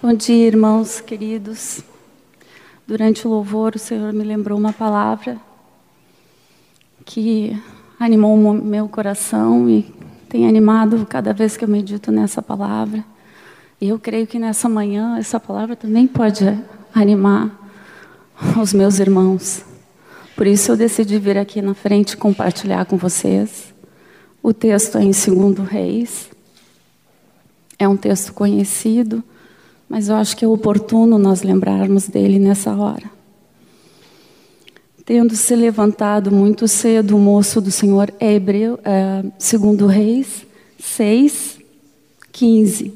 Bom dia, irmãos queridos. Durante o louvor, o Senhor me lembrou uma palavra que animou o meu coração e tem animado cada vez que eu medito nessa palavra. E eu creio que nessa manhã essa palavra também pode animar os meus irmãos. Por isso eu decidi vir aqui na frente compartilhar com vocês. O texto é em 2 Reis. É um texto conhecido mas eu acho que é oportuno nós lembrarmos dele nessa hora. Tendo se levantado muito cedo o moço do Senhor é Hebreu, é, segundo Reis 6, 15.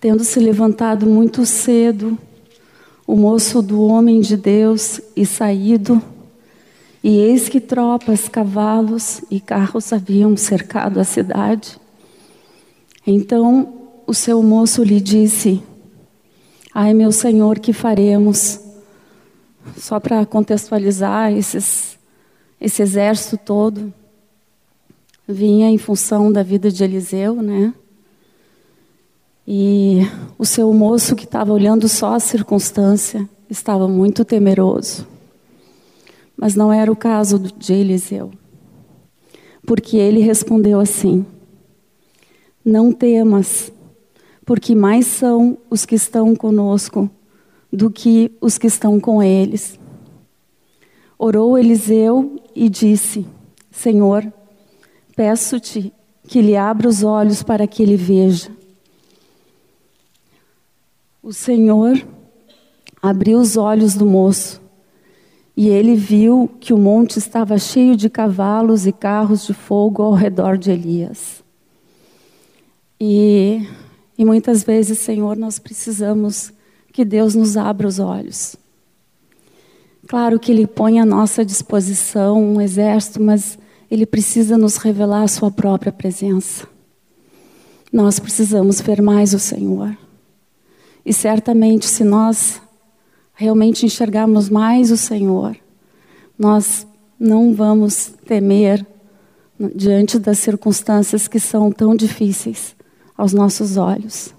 Tendo se levantado muito cedo o moço do homem de Deus e saído, e eis que tropas, cavalos e carros haviam cercado a cidade. Então o seu moço lhe disse: Ai, meu senhor, que faremos? Só para contextualizar, esses, esse exército todo vinha em função da vida de Eliseu, né? E o seu moço, que estava olhando só a circunstância, estava muito temeroso. Mas não era o caso de Eliseu. Porque ele respondeu assim: Não temas, porque mais são os que estão conosco do que os que estão com eles. Orou Eliseu e disse: Senhor, peço-te que lhe abra os olhos para que ele veja. O Senhor abriu os olhos do moço e ele viu que o monte estava cheio de cavalos e carros de fogo ao redor de Elias. E e muitas vezes, Senhor, nós precisamos que Deus nos abra os olhos. Claro que Ele põe à nossa disposição um exército, mas Ele precisa nos revelar a Sua própria presença. Nós precisamos ver mais o Senhor. E certamente, se nós realmente enxergarmos mais o Senhor, nós não vamos temer diante das circunstâncias que são tão difíceis aos nossos olhos.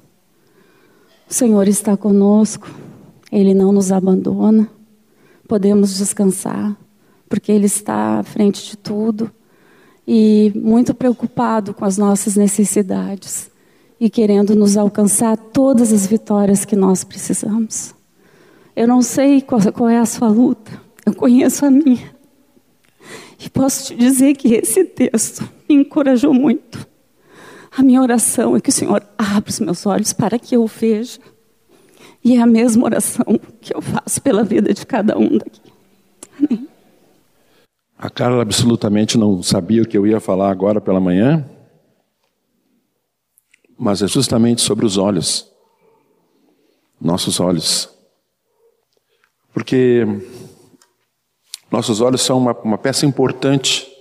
O Senhor está conosco, Ele não nos abandona, podemos descansar, porque Ele está à frente de tudo e muito preocupado com as nossas necessidades e querendo nos alcançar todas as vitórias que nós precisamos. Eu não sei qual, é a sua luta, eu conheço a minha. E posso te dizer que esse texto me encorajou muito. A minha oração é que o Senhor abra os meus olhos para que eu veja. E é a mesma oração que eu faço pela vida de cada um daqui. Amém. A Carla absolutamente não sabia o que eu ia falar agora pela manhã, mas é justamente sobre os olhos. Nossos olhos. Porque nossos olhos são uma, uma peça importante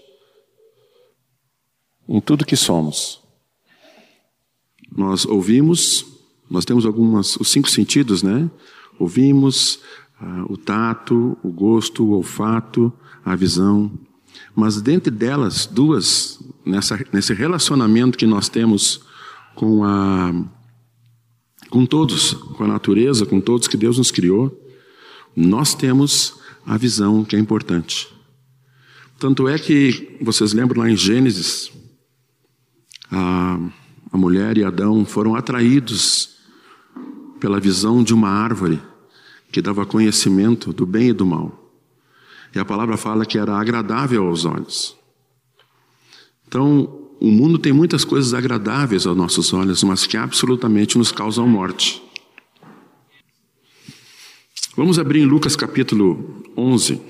em tudo que somos. Nós ouvimos, nós temos algumas, os cinco sentidos, né? Ouvimos uh, o tato, o gosto, o olfato, a visão. Mas dentre delas, duas, nessa, nesse relacionamento que nós temos com a com todos, com a natureza, com todos que Deus nos criou, nós temos a visão que é importante. Tanto é que vocês lembram lá em Gênesis, a a mulher e Adão foram atraídos pela visão de uma árvore que dava conhecimento do bem e do mal. E a palavra fala que era agradável aos olhos. Então, o mundo tem muitas coisas agradáveis aos nossos olhos, mas que absolutamente nos causam morte. Vamos abrir em Lucas capítulo 11.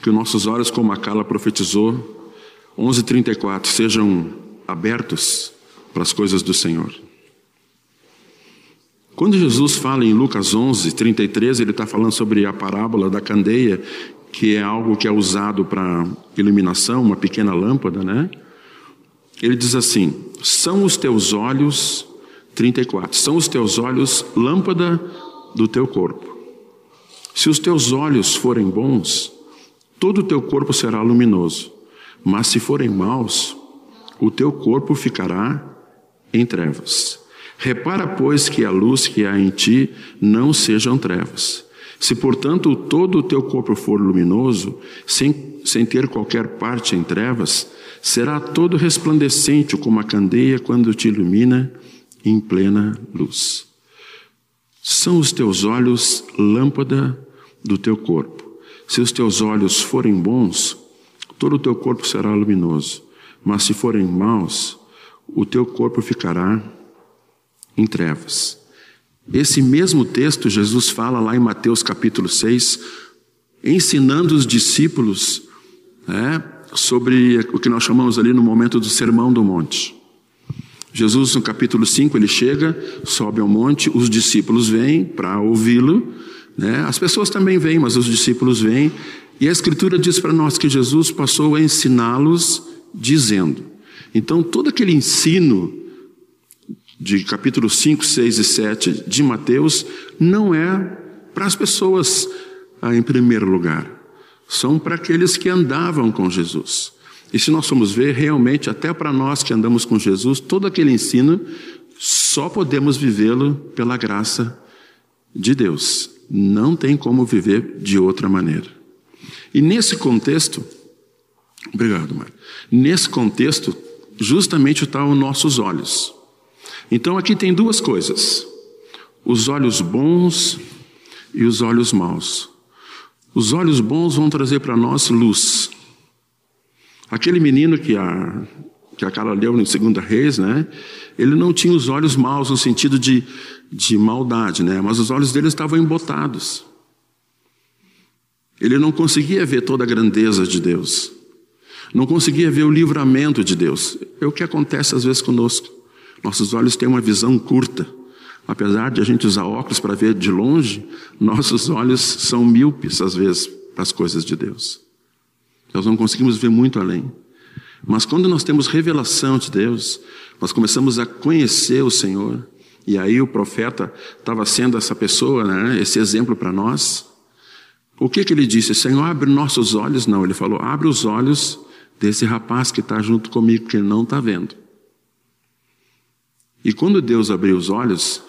Que os nossos olhos, como a Carla profetizou, 11:34 sejam abertos para as coisas do Senhor. Quando Jesus fala em Lucas 11, 33, ele está falando sobre a parábola da candeia, que é algo que é usado para iluminação, uma pequena lâmpada, né? Ele diz assim: são os teus olhos, 34, são os teus olhos lâmpada do teu corpo. Se os teus olhos forem bons, todo o teu corpo será luminoso, mas se forem maus, o teu corpo ficará em trevas. Repara, pois, que a luz que há em ti não sejam trevas. Se, portanto, todo o teu corpo for luminoso, sem, sem ter qualquer parte em trevas, será todo resplandecente como a candeia quando te ilumina em plena luz. São os teus olhos lâmpada do teu corpo. Se os teus olhos forem bons, todo o teu corpo será luminoso. Mas se forem maus, o teu corpo ficará em trevas. Esse mesmo texto Jesus fala lá em Mateus capítulo 6, ensinando os discípulos né, sobre o que nós chamamos ali no momento do Sermão do Monte. Jesus, no capítulo 5, ele chega, sobe ao monte, os discípulos vêm para ouvi-lo, né? as pessoas também vêm, mas os discípulos vêm, e a Escritura diz para nós que Jesus passou a ensiná-los dizendo. Então, todo aquele ensino de capítulo 5, 6 e 7 de Mateus não é para as pessoas ah, em primeiro lugar, são para aqueles que andavam com Jesus. E se nós formos ver, realmente, até para nós que andamos com Jesus, todo aquele ensino só podemos vivê-lo pela graça de Deus. Não tem como viver de outra maneira. E nesse contexto, obrigado, Mário. Nesse contexto, justamente estão os nossos olhos. Então aqui tem duas coisas: os olhos bons e os olhos maus. Os olhos bons vão trazer para nós luz. Aquele menino que a, que a Carla leu em Segunda Reis, né? Ele não tinha os olhos maus no sentido de, de maldade, né? Mas os olhos dele estavam embotados. Ele não conseguia ver toda a grandeza de Deus. Não conseguia ver o livramento de Deus. É o que acontece às vezes conosco. Nossos olhos têm uma visão curta. Apesar de a gente usar óculos para ver de longe, nossos olhos são míopes, às vezes, para as coisas de Deus. Nós não conseguimos ver muito além. Mas quando nós temos revelação de Deus, nós começamos a conhecer o Senhor, e aí o profeta estava sendo essa pessoa, né, esse exemplo para nós. O que, que ele disse? Senhor, abre nossos olhos? Não, ele falou: abre os olhos desse rapaz que está junto comigo, que não está vendo. E quando Deus abriu os olhos,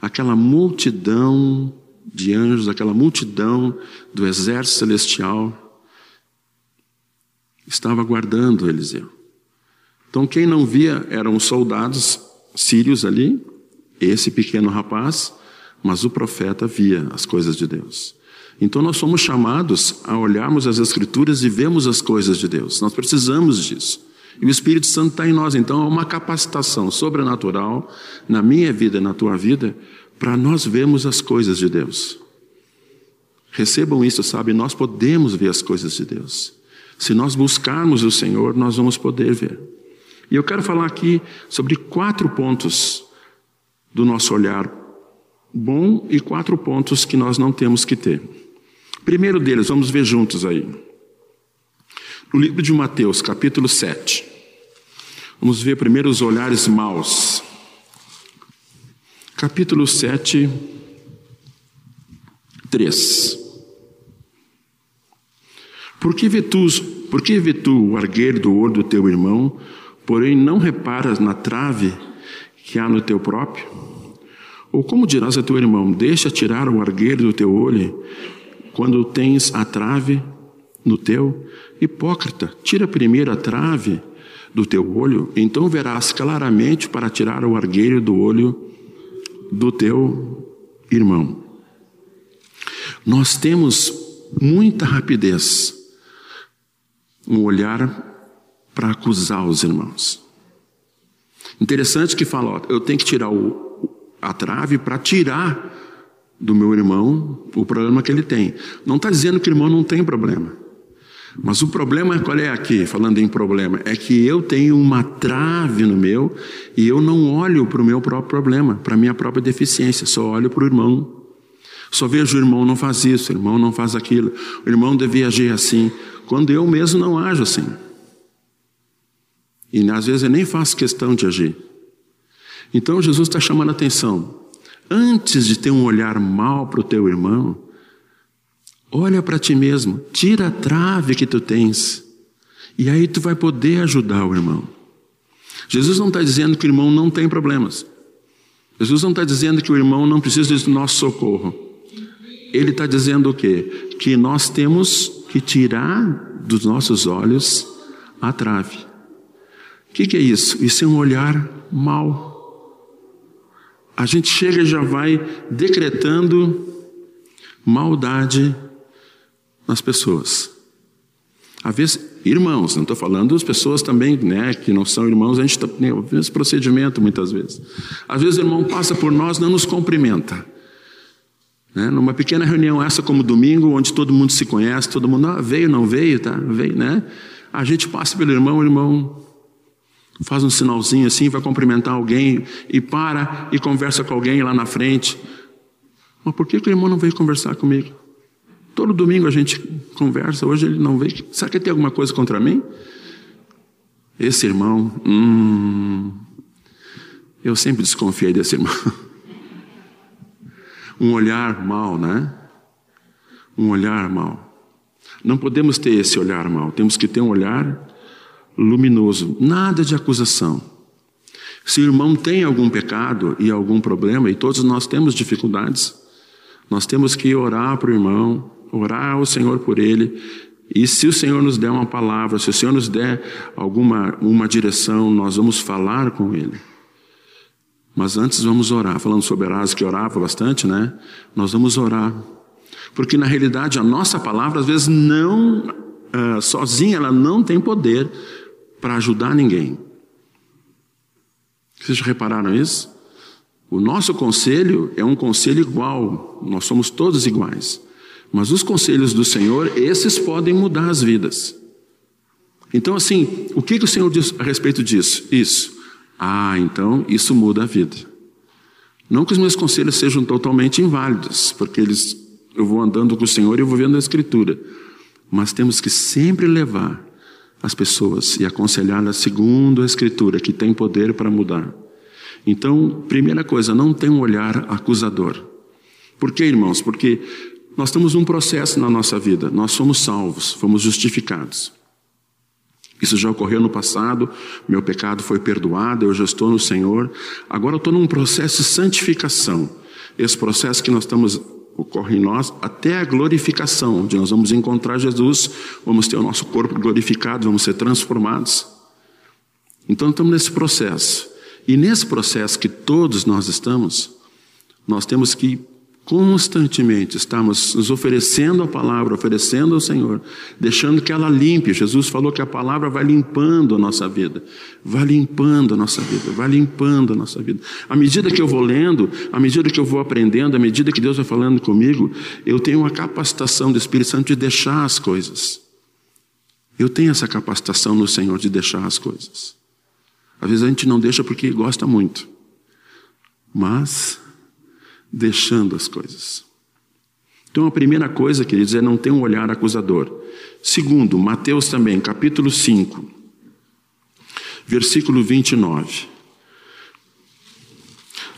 aquela multidão de anjos, aquela multidão do exército celestial, estava guardando Eliseu. Então, quem não via eram os soldados sírios ali, esse pequeno rapaz, mas o profeta via as coisas de Deus. Então, nós somos chamados a olharmos as Escrituras e vemos as coisas de Deus. Nós precisamos disso. E o Espírito Santo está em nós. Então, é uma capacitação sobrenatural na minha vida e na tua vida para nós vermos as coisas de Deus. Recebam isso, sabe? Nós podemos ver as coisas de Deus. Se nós buscarmos o Senhor, nós vamos poder ver. E eu quero falar aqui sobre quatro pontos do nosso olhar bom e quatro pontos que nós não temos que ter. Primeiro deles, vamos ver juntos aí. No livro de Mateus, capítulo 7. Vamos ver primeiro os olhares maus. Capítulo 7, 3. Por que vê tu, por que vê tu o argueiro do olho do teu irmão, porém não reparas na trave que há no teu próprio? Ou como dirás a teu irmão, deixa tirar o argueiro do teu olho, quando tens a trave no teu? Hipócrita, tira primeiro a trave do teu olho, então verás claramente para tirar o argueiro do olho do teu irmão. Nós temos muita rapidez um olhar para acusar os irmãos. Interessante que fala, ó, eu tenho que tirar o, a trave para tirar do meu irmão o problema que ele tem. Não está dizendo que o irmão não tem problema. Mas o problema qual é aqui, falando em problema, é que eu tenho uma trave no meu e eu não olho para o meu próprio problema, para a minha própria deficiência, só olho para o irmão. Só vejo o irmão não faz isso, o irmão não faz aquilo, o irmão devia agir assim, quando eu mesmo não ajo assim. E às vezes eu nem faço questão de agir. Então Jesus está chamando a atenção. Antes de ter um olhar mal para o teu irmão, Olha para ti mesmo, tira a trave que tu tens, e aí tu vai poder ajudar o irmão. Jesus não está dizendo que o irmão não tem problemas. Jesus não está dizendo que o irmão não precisa do nosso socorro. Ele está dizendo o quê? Que nós temos que tirar dos nossos olhos a trave. O que, que é isso? Isso é um olhar mau. A gente chega e já vai decretando maldade nas pessoas. Às vezes, irmãos, não estou falando das pessoas também, né, que não são irmãos, a gente está né, esse procedimento muitas vezes. Às vezes o irmão passa por nós, não nos cumprimenta. Né? Numa pequena reunião essa como domingo, onde todo mundo se conhece, todo mundo ah, veio, não veio, tá? Veio, né? A gente passa pelo irmão, o irmão faz um sinalzinho assim, vai cumprimentar alguém e para e conversa com alguém lá na frente. Mas por que, que o irmão não veio conversar comigo? Todo domingo a gente conversa, hoje ele não veio. Será que tem alguma coisa contra mim? Esse irmão, hum, eu sempre desconfiei desse irmão. um olhar mal, né? Um olhar mal. Não podemos ter esse olhar mal, temos que ter um olhar luminoso, nada de acusação. Se o irmão tem algum pecado e algum problema, e todos nós temos dificuldades, nós temos que orar para o irmão, orar ao Senhor por ele, e se o Senhor nos der uma palavra, se o Senhor nos der alguma uma direção, nós vamos falar com ele. Mas antes vamos orar, falando sobre Erasmo que orava bastante, né? Nós vamos orar. Porque na realidade a nossa palavra às vezes não, uh, sozinha, ela não tem poder para ajudar ninguém. Vocês já repararam isso? O nosso conselho é um conselho igual, nós somos todos iguais. Mas os conselhos do Senhor, esses podem mudar as vidas. Então, assim, o que, que o Senhor diz a respeito disso? Isso. Ah, então isso muda a vida. Não que os meus conselhos sejam totalmente inválidos, porque eles, eu vou andando com o Senhor e eu vou vendo a Escritura. Mas temos que sempre levar as pessoas e aconselhá-las segundo a Escritura, que tem poder para mudar. Então, primeira coisa, não tem um olhar acusador. Por quê, irmãos? Porque nós temos um processo na nossa vida. Nós somos salvos, fomos justificados. Isso já ocorreu no passado, meu pecado foi perdoado, eu já estou no Senhor. Agora eu estou num processo de santificação. Esse processo que nós estamos ocorre em nós até a glorificação, onde nós vamos encontrar Jesus, vamos ter o nosso corpo glorificado, vamos ser transformados. Então estamos nesse processo. E nesse processo que todos nós estamos, nós temos que constantemente estamos nos oferecendo a palavra, oferecendo ao Senhor, deixando que ela limpe. Jesus falou que a palavra vai limpando a nossa vida, vai limpando a nossa vida, vai limpando a nossa vida. À medida que eu vou lendo, à medida que eu vou aprendendo, à medida que Deus vai falando comigo, eu tenho uma capacitação do Espírito Santo de deixar as coisas. Eu tenho essa capacitação no Senhor de deixar as coisas. Às vezes a gente não deixa porque gosta muito, mas deixando as coisas. Então, a primeira coisa, queridos, é não ter um olhar acusador. Segundo, Mateus também, capítulo 5, versículo 29.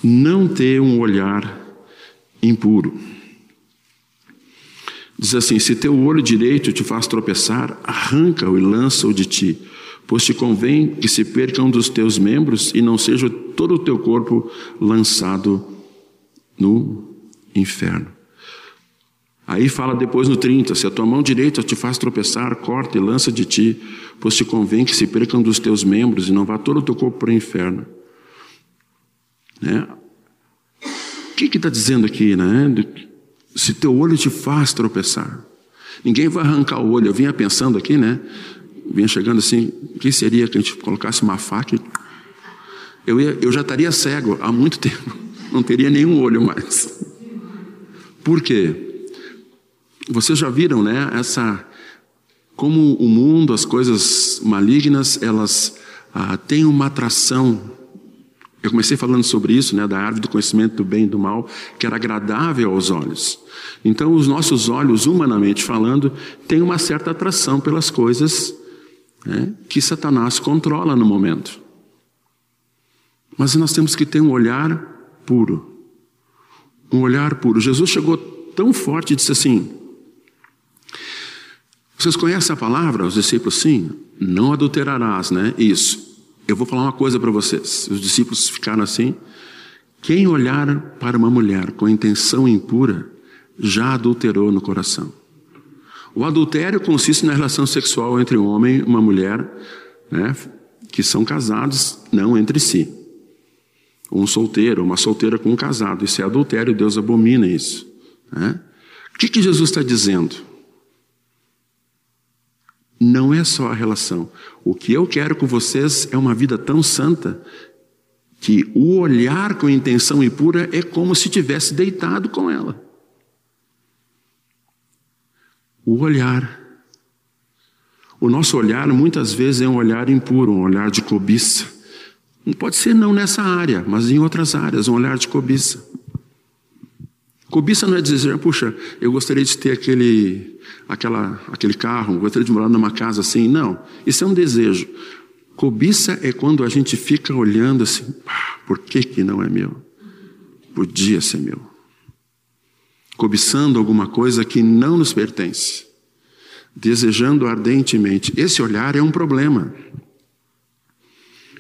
Não ter um olhar impuro. Diz assim: Se teu olho direito te faz tropeçar, arranca-o e lança-o de ti, pois te convém que se perca um dos teus membros e não seja todo o teu corpo lançado no inferno. Aí fala depois no 30: Se a tua mão direita te faz tropeçar, corta e lança de ti, pois te convém que se percam dos teus membros e não vá todo o teu corpo para o inferno. Né? O que está dizendo aqui? Né? Se teu olho te faz tropeçar, ninguém vai arrancar o olho. Eu vinha pensando aqui, né? Vinha chegando assim: o que seria que a gente colocasse uma faca? Eu, ia, eu já estaria cego há muito tempo não teria nenhum olho mais. Por quê? Vocês já viram, né? Essa como o mundo, as coisas malignas, elas ah, têm uma atração. Eu comecei falando sobre isso, né, da árvore do conhecimento do bem e do mal, que era agradável aos olhos. Então, os nossos olhos, humanamente falando, têm uma certa atração pelas coisas né, que Satanás controla no momento. Mas nós temos que ter um olhar puro. Um olhar puro. Jesus chegou tão forte e disse assim: Vocês conhecem a palavra? Os discípulos, sim. Não adulterarás, né? Isso. Eu vou falar uma coisa para vocês. Os discípulos ficaram assim. Quem olhar para uma mulher com intenção impura já adulterou no coração. O adultério consiste na relação sexual entre um homem e uma mulher, né, que são casados, não entre si. Um solteiro, uma solteira com um casado. Isso é adultério, Deus abomina isso. Né? O que, que Jesus está dizendo? Não é só a relação. O que eu quero com vocês é uma vida tão santa que o olhar com intenção impura é como se tivesse deitado com ela. O olhar. O nosso olhar muitas vezes é um olhar impuro, um olhar de cobiça. Não pode ser não nessa área, mas em outras áreas, um olhar de cobiça. Cobiça não é dizer, puxa, eu gostaria de ter aquele, aquela, aquele carro, gostaria de morar numa casa assim. Não, isso é um desejo. Cobiça é quando a gente fica olhando assim, por que, que não é meu? Podia ser meu. Cobiçando alguma coisa que não nos pertence. Desejando ardentemente. Esse olhar é um problema.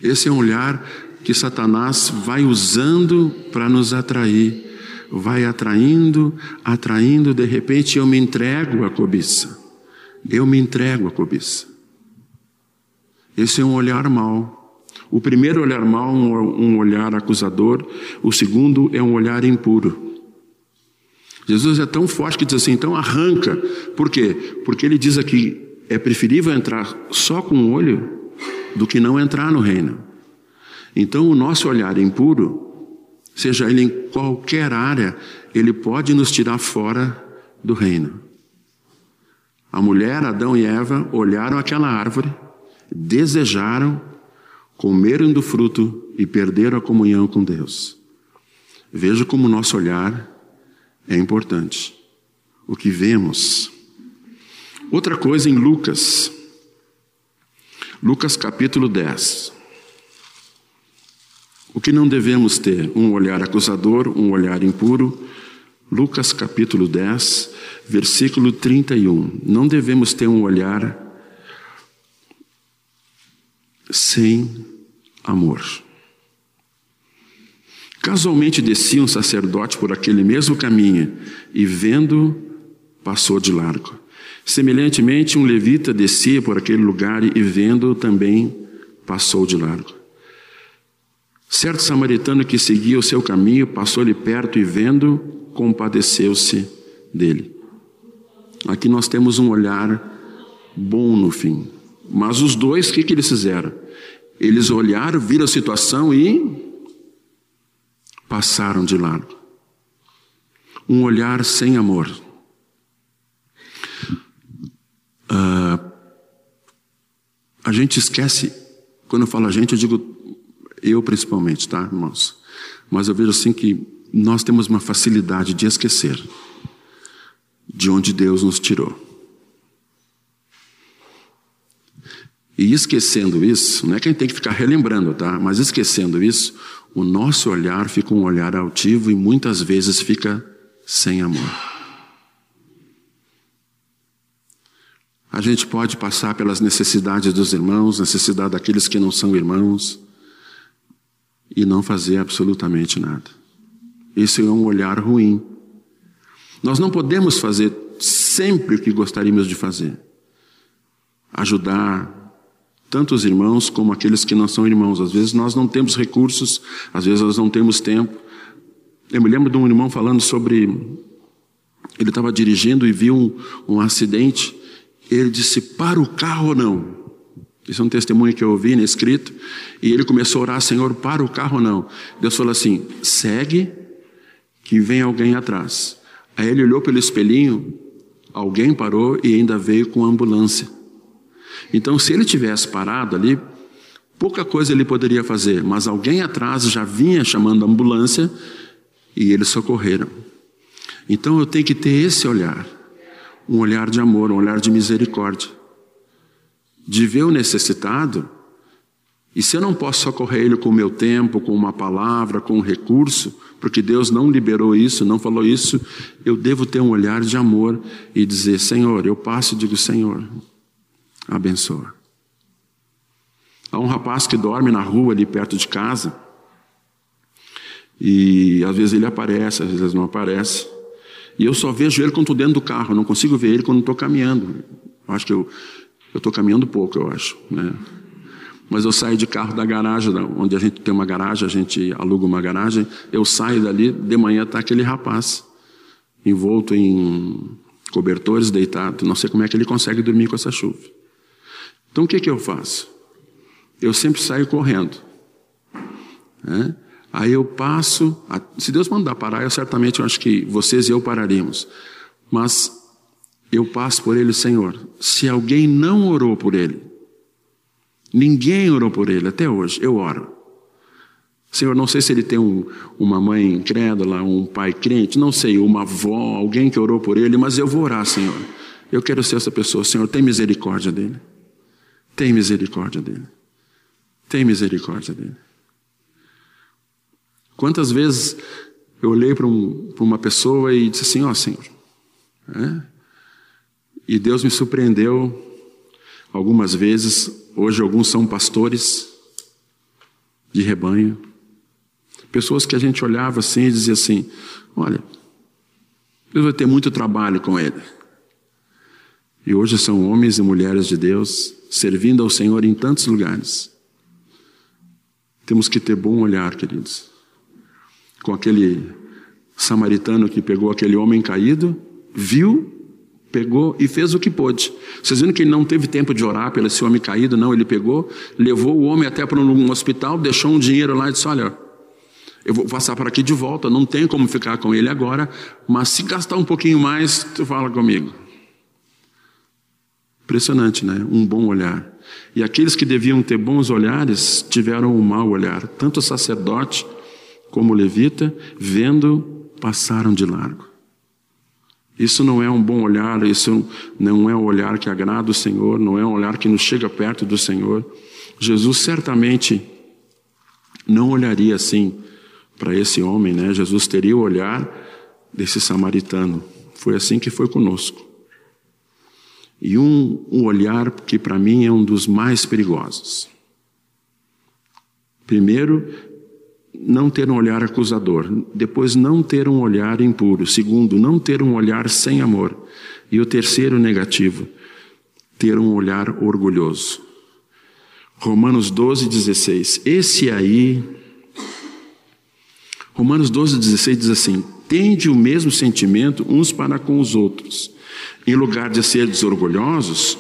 Esse é um olhar que Satanás vai usando para nos atrair. Vai atraindo, atraindo, de repente eu me entrego à cobiça. Eu me entrego à cobiça. Esse é um olhar mau. O primeiro olhar mau, um olhar acusador. O segundo é um olhar impuro. Jesus é tão forte que diz assim, então arranca. Por quê? Porque ele diz aqui, é preferível entrar só com o olho do que não entrar no reino. Então, o nosso olhar impuro, seja ele em qualquer área, ele pode nos tirar fora do reino. A mulher, Adão e Eva, olharam aquela árvore, desejaram, comeram do fruto e perderam a comunhão com Deus. Veja como o nosso olhar é importante. O que vemos. Outra coisa em Lucas, Lucas capítulo 10. O que não devemos ter? Um olhar acusador, um olhar impuro. Lucas capítulo 10, versículo 31. Não devemos ter um olhar sem amor. Casualmente descia um sacerdote por aquele mesmo caminho e, vendo, passou de largo. Semelhantemente, um levita descia por aquele lugar e, vendo, também passou de largo. Certo samaritano que seguia o seu caminho passou-lhe perto e, vendo, compadeceu-se dele. Aqui nós temos um olhar bom no fim. Mas os dois, o que, que eles fizeram? Eles olharam, viram a situação e passaram de lado. Um olhar sem amor. Uh, a gente esquece, quando eu falo a gente, eu digo eu principalmente, tá, irmãos? Mas eu vejo assim que nós temos uma facilidade de esquecer de onde Deus nos tirou. E esquecendo isso, não é que a gente tem que ficar relembrando, tá? Mas esquecendo isso, o nosso olhar fica um olhar altivo e muitas vezes fica sem amor. A gente pode passar pelas necessidades dos irmãos, necessidade daqueles que não são irmãos, e não fazer absolutamente nada. Isso é um olhar ruim. Nós não podemos fazer sempre o que gostaríamos de fazer. Ajudar, tanto os irmãos como aqueles que não são irmãos. Às vezes nós não temos recursos, às vezes nós não temos tempo. Eu me lembro de um irmão falando sobre. Ele estava dirigindo e viu um, um acidente. Ele disse: Para o carro ou não? Isso é um testemunho que eu ouvi né, escrito. E ele começou a orar: Senhor, para o carro ou não? Deus falou assim: Segue, que vem alguém atrás. Aí ele olhou pelo espelhinho, alguém parou e ainda veio com a ambulância. Então, se ele tivesse parado ali, pouca coisa ele poderia fazer, mas alguém atrás já vinha chamando a ambulância e eles socorreram. Então, eu tenho que ter esse olhar, um olhar de amor, um olhar de misericórdia, de ver o necessitado. E se eu não posso socorrer ele com o meu tempo, com uma palavra, com um recurso, porque Deus não liberou isso, não falou isso, eu devo ter um olhar de amor e dizer: Senhor, eu passo e digo: Senhor, abençoa. Há um rapaz que dorme na rua ali perto de casa. E às vezes ele aparece, às vezes não aparece. E eu só vejo ele quando estou dentro do carro, não consigo ver ele quando estou caminhando. Eu acho que eu estou caminhando pouco, eu acho. Né? Mas eu saio de carro da garagem, onde a gente tem uma garagem, a gente aluga uma garagem. Eu saio dali, de manhã está aquele rapaz, envolto em cobertores, deitado. Não sei como é que ele consegue dormir com essa chuva. Então o que, que eu faço? Eu sempre saio correndo. Né? Aí eu passo, se Deus mandar parar, eu certamente eu acho que vocês e eu pararíamos. Mas eu passo por ele, Senhor. Se alguém não orou por ele, ninguém orou por ele até hoje, eu oro. Senhor, não sei se ele tem um, uma mãe incrédula, um pai crente, não sei, uma avó, alguém que orou por ele, mas eu vou orar, Senhor. Eu quero ser essa pessoa, Senhor, tem misericórdia dele. Tem misericórdia dele. Tem misericórdia dele. Quantas vezes eu olhei para um, uma pessoa e disse assim: Ó oh, Senhor. É? E Deus me surpreendeu algumas vezes. Hoje, alguns são pastores de rebanho. Pessoas que a gente olhava assim e dizia assim: Olha, Deus vai ter muito trabalho com ele. E hoje são homens e mulheres de Deus servindo ao Senhor em tantos lugares. Temos que ter bom olhar, queridos com aquele samaritano que pegou aquele homem caído, viu, pegou e fez o que pôde. Vocês viram que ele não teve tempo de orar pelo esse homem caído, não, ele pegou, levou o homem até para um hospital, deixou um dinheiro lá e disse: Olha, eu vou passar para aqui de volta, não tem como ficar com ele agora, mas se gastar um pouquinho mais, tu fala comigo. Impressionante, né? Um bom olhar. E aqueles que deviam ter bons olhares tiveram um mau olhar, tanto o sacerdote como levita, vendo, passaram de largo. Isso não é um bom olhar, isso não é um olhar que agrada o Senhor, não é um olhar que nos chega perto do Senhor. Jesus certamente não olharia assim para esse homem, né? Jesus teria o olhar desse samaritano. Foi assim que foi conosco. E um, um olhar que para mim é um dos mais perigosos. Primeiro, não ter um olhar acusador. Depois, não ter um olhar impuro. Segundo, não ter um olhar sem amor. E o terceiro negativo, ter um olhar orgulhoso. Romanos 12, 16. Esse aí. Romanos 12, 16 diz assim: Tende o mesmo sentimento uns para com os outros. Em lugar de ser desorgulhosos,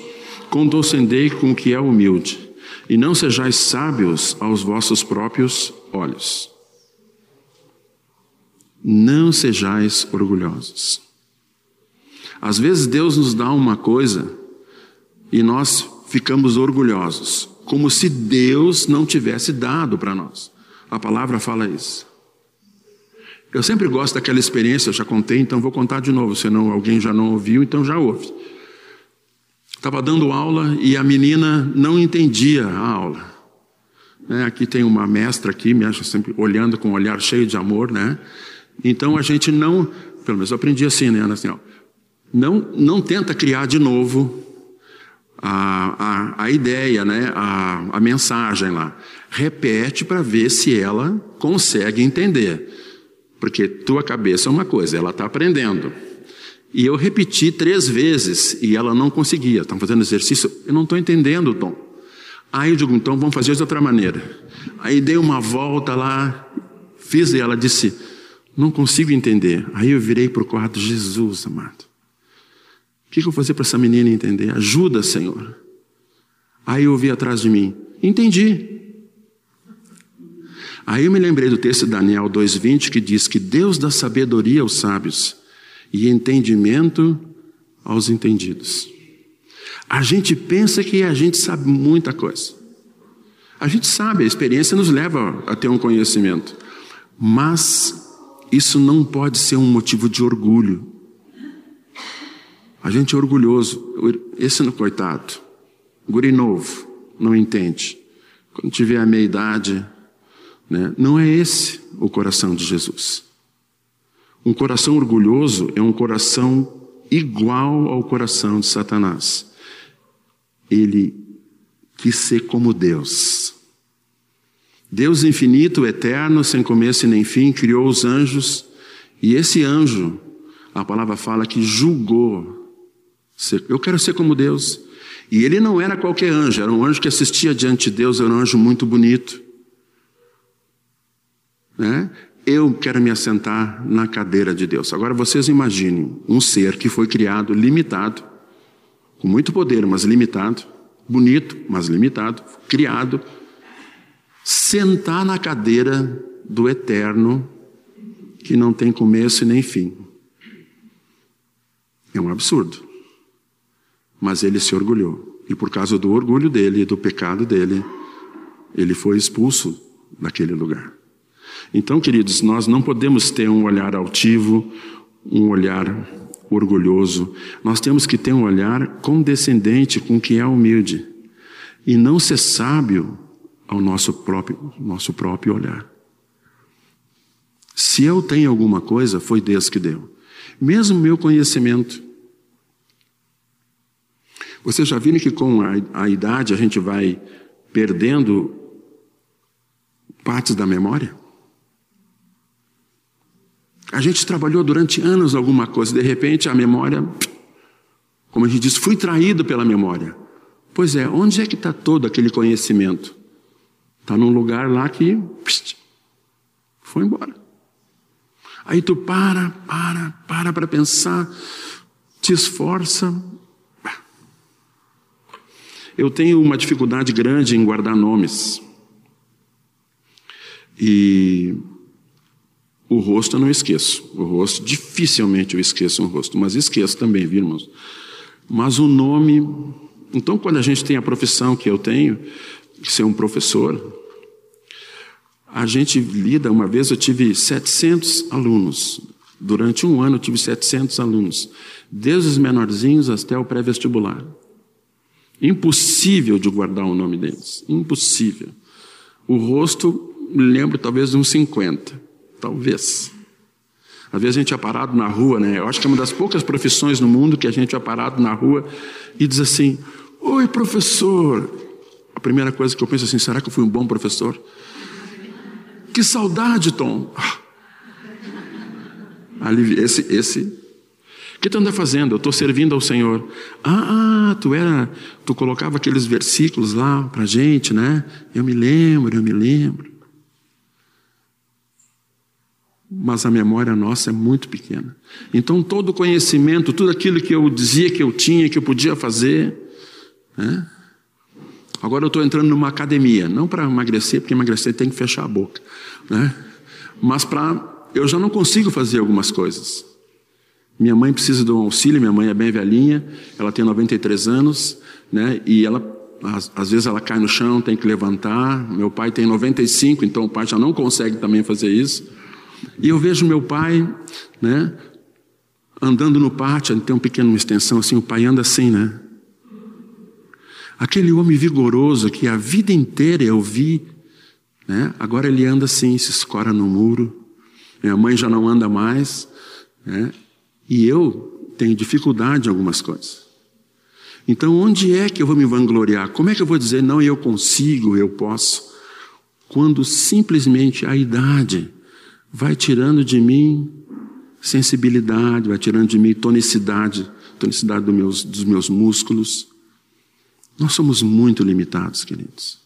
condescendei com o que é humilde e não sejais sábios aos vossos próprios olhos. Não sejais orgulhosos. Às vezes Deus nos dá uma coisa e nós ficamos orgulhosos, como se Deus não tivesse dado para nós. A palavra fala isso. Eu sempre gosto daquela experiência, eu já contei, então vou contar de novo, senão alguém já não ouviu, então já ouve. Estava dando aula e a menina não entendia a aula. É, aqui tem uma mestra aqui, me acha sempre olhando com um olhar cheio de amor, né? Então a gente não, pelo menos eu aprendi assim, né? Assim, ó, não, não tenta criar de novo a, a, a ideia, né? A, a mensagem lá. Repete para ver se ela consegue entender. Porque tua cabeça é uma coisa, ela está aprendendo. E eu repeti três vezes e ela não conseguia. Estão fazendo exercício? Eu não estou entendendo, Tom. Aí eu digo, então vamos fazer de outra maneira. Aí dei uma volta lá, fiz e ela disse, não consigo entender. Aí eu virei para o quarto, Jesus amado. O que, que eu vou fazer para essa menina entender? Ajuda, Senhor. Aí eu ouvi atrás de mim, entendi. Aí eu me lembrei do texto de Daniel 2,20 que diz que Deus dá sabedoria aos sábios e entendimento aos entendidos. A gente pensa que a gente sabe muita coisa. A gente sabe, a experiência nos leva a ter um conhecimento. Mas isso não pode ser um motivo de orgulho. A gente é orgulhoso. Esse no coitado, guri novo, não entende. Quando tiver a meia idade, né? não é esse o coração de Jesus. Um coração orgulhoso é um coração igual ao coração de Satanás. Ele quis ser como Deus. Deus infinito, eterno, sem começo e nem fim, criou os anjos, e esse anjo, a palavra fala que julgou. Eu quero ser como Deus. E ele não era qualquer anjo, era um anjo que assistia diante de Deus, era um anjo muito bonito. Né? Eu quero me assentar na cadeira de Deus. Agora vocês imaginem um ser que foi criado limitado, com muito poder, mas limitado, bonito, mas limitado, criado, sentar na cadeira do eterno, que não tem começo nem fim. É um absurdo. Mas ele se orgulhou. E por causa do orgulho dele e do pecado dele, ele foi expulso daquele lugar. Então, queridos, nós não podemos ter um olhar altivo, um olhar orgulhoso. Nós temos que ter um olhar condescendente com que é humilde e não ser sábio ao nosso próprio, nosso próprio olhar. Se eu tenho alguma coisa, foi Deus que deu. Mesmo meu conhecimento. Vocês já viram que com a, a idade a gente vai perdendo partes da memória? A gente trabalhou durante anos alguma coisa, de repente a memória, como a gente diz, fui traído pela memória. Pois é, onde é que está todo aquele conhecimento? Está num lugar lá que foi embora. Aí tu para, para, para para pensar, te esforça. Eu tenho uma dificuldade grande em guardar nomes. E o rosto eu não esqueço. O rosto, dificilmente eu esqueço um rosto, mas esqueço também, viu, irmãos? Mas o nome. Então, quando a gente tem a profissão que eu tenho, ser um professor, a gente lida. Uma vez eu tive 700 alunos. Durante um ano eu tive 700 alunos, desde os menorzinhos até o pré-vestibular. Impossível de guardar o nome deles. Impossível. O rosto, lembro talvez de uns 50. Talvez. Às vezes a gente é parado na rua, né? Eu acho que é uma das poucas profissões no mundo que a gente é parado na rua e diz assim: Oi, professor. A primeira coisa que eu penso é assim: será que eu fui um bom professor? Que saudade, Tom. Ah. Esse, esse. O que tu anda fazendo? Eu estou servindo ao Senhor. Ah, tu era, tu colocava aqueles versículos lá para gente, né? Eu me lembro, eu me lembro mas a memória nossa é muito pequena. Então, todo o conhecimento, tudo aquilo que eu dizia que eu tinha, que eu podia fazer. Né? Agora eu estou entrando numa academia, não para emagrecer, porque emagrecer tem que fechar a boca, né? mas para. Eu já não consigo fazer algumas coisas. Minha mãe precisa de um auxílio, minha mãe é bem velhinha, ela tem 93 anos, né? e ela às, às, vezes ela cai no chão, tem que levantar. Meu pai tem 95, então o pai já não consegue também fazer isso. E eu vejo meu pai, né, andando no pátio, tem uma pequena extensão assim, o pai anda assim, né? Aquele homem vigoroso que a vida inteira eu vi, né? Agora ele anda assim, se escora no muro. Minha mãe já não anda mais, né? E eu tenho dificuldade em algumas coisas. Então, onde é que eu vou me vangloriar? Como é que eu vou dizer, não, eu consigo, eu posso? Quando simplesmente a idade vai tirando de mim sensibilidade, vai tirando de mim tonicidade, tonicidade dos meus, dos meus músculos. Nós somos muito limitados, queridos.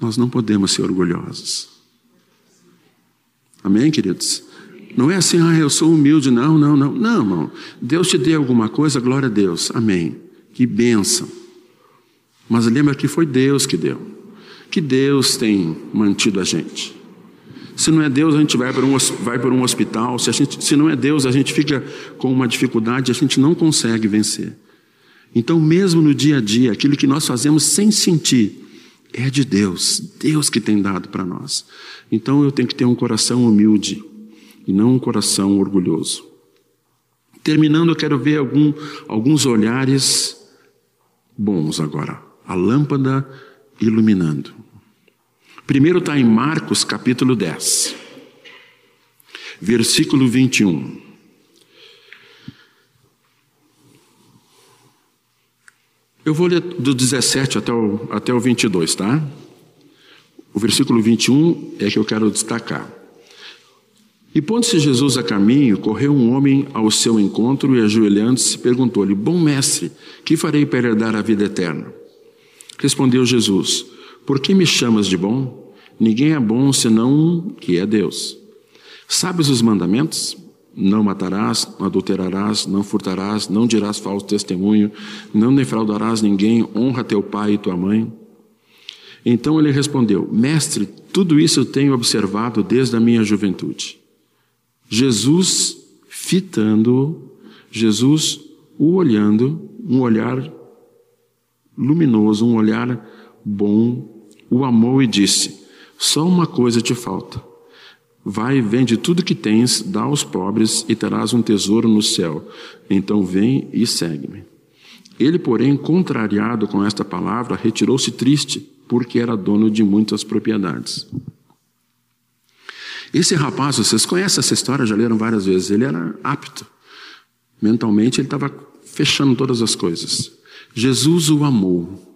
Nós não podemos ser orgulhosos. Amém, queridos? Não é assim, ah, eu sou humilde. Não, não, não. Não, irmão. Deus te deu alguma coisa, glória a Deus. Amém. Que bênção. Mas lembra que foi Deus que deu. Que Deus tem mantido a gente. Se não é Deus, a gente vai para um, vai para um hospital. Se, gente, se não é Deus, a gente fica com uma dificuldade, a gente não consegue vencer. Então, mesmo no dia a dia, aquilo que nós fazemos sem sentir, é de Deus. Deus que tem dado para nós. Então, eu tenho que ter um coração humilde e não um coração orgulhoso. Terminando, eu quero ver algum, alguns olhares bons agora. A lâmpada iluminando. Primeiro está em Marcos capítulo 10, versículo 21. Eu vou ler do 17 até o, até o 22, tá? O versículo 21 é que eu quero destacar. E pondo-se Jesus a caminho, correu um homem ao seu encontro e, ajoelhando-se, perguntou-lhe: Bom mestre, que farei para herdar a vida eterna? Respondeu Jesus: Por que me chamas de bom? Ninguém é bom senão um que é Deus. Sabes os mandamentos? Não matarás, não adulterarás, não furtarás, não dirás falso testemunho, não defraudarás ninguém, honra teu pai e tua mãe. Então ele respondeu: Mestre, tudo isso eu tenho observado desde a minha juventude. Jesus fitando, Jesus o olhando, um olhar luminoso, um olhar bom, o amou e disse: Só uma coisa te falta. Vai, vende tudo que tens, dá aos pobres e terás um tesouro no céu. Então vem e segue-me. Ele, porém, contrariado com esta palavra, retirou-se triste, porque era dono de muitas propriedades. Esse rapaz, vocês conhecem essa história, já leram várias vezes, ele era apto. Mentalmente ele estava fechando todas as coisas. Jesus o amou.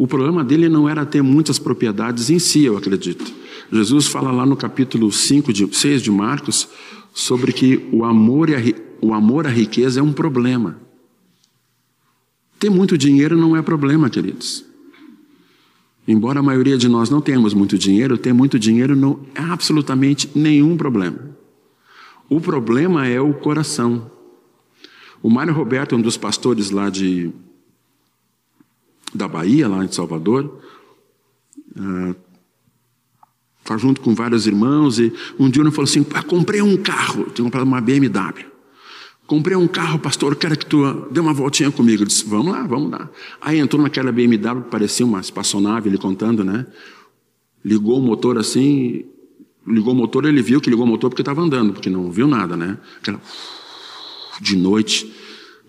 O problema dele não era ter muitas propriedades em si, eu acredito. Jesus fala lá no capítulo 5 de, 6 de Marcos sobre que o amor, e a, o amor à riqueza é um problema. Ter muito dinheiro não é problema, queridos. Embora a maioria de nós não tenhamos muito dinheiro, ter muito dinheiro não é absolutamente nenhum problema. O problema é o coração. O Mário Roberto, um dos pastores lá de da Bahia, lá em Salvador, está uh, junto com vários irmãos e um dia ele falou assim: comprei um carro, tinha comprado uma BMW. Comprei um carro, pastor, quero que tu dê uma voltinha comigo. Eu disse, vamos lá, vamos lá. Aí entrou naquela BMW, parecia uma espaçonave, ele contando, né? Ligou o motor assim, ligou o motor, ele viu que ligou o motor porque estava andando, porque não viu nada, né? Aquela, de noite,